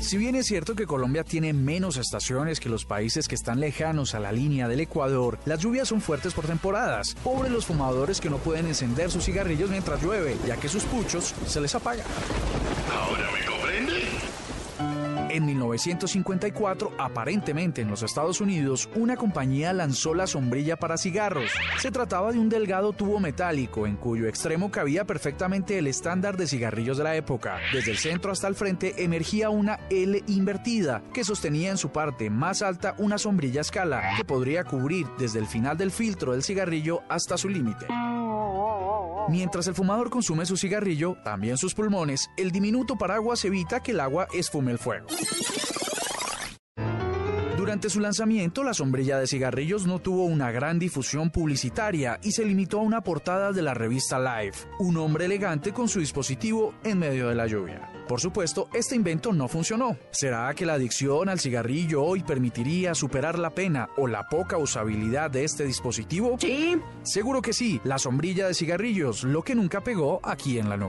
Si bien es cierto que Colombia tiene menos estaciones que los países que están lejanos a la línea del Ecuador, las lluvias son fuertes por temporadas. Pobres los fumadores que no pueden encender sus cigarrillos mientras llueve, ya que sus puchos se les apagan. 1954, aparentemente en los Estados Unidos, una compañía lanzó la sombrilla para cigarros. Se trataba de un delgado tubo metálico en cuyo extremo cabía perfectamente el estándar de cigarrillos de la época. Desde el centro hasta el frente emergía una L invertida que sostenía en su parte más alta una sombrilla escala que podría cubrir desde el final del filtro del cigarrillo hasta su límite. Mientras el fumador consume su cigarrillo, también sus pulmones, el diminuto paraguas evita que el agua esfume el fuego. Durante su lanzamiento, la sombrilla de cigarrillos no tuvo una gran difusión publicitaria y se limitó a una portada de la revista Life, un hombre elegante con su dispositivo en medio de la lluvia. Por supuesto, este invento no funcionó. ¿Será que la adicción al cigarrillo hoy permitiría superar la pena o la poca usabilidad de este dispositivo? Sí. Seguro que sí, la sombrilla de cigarrillos, lo que nunca pegó aquí en la noche.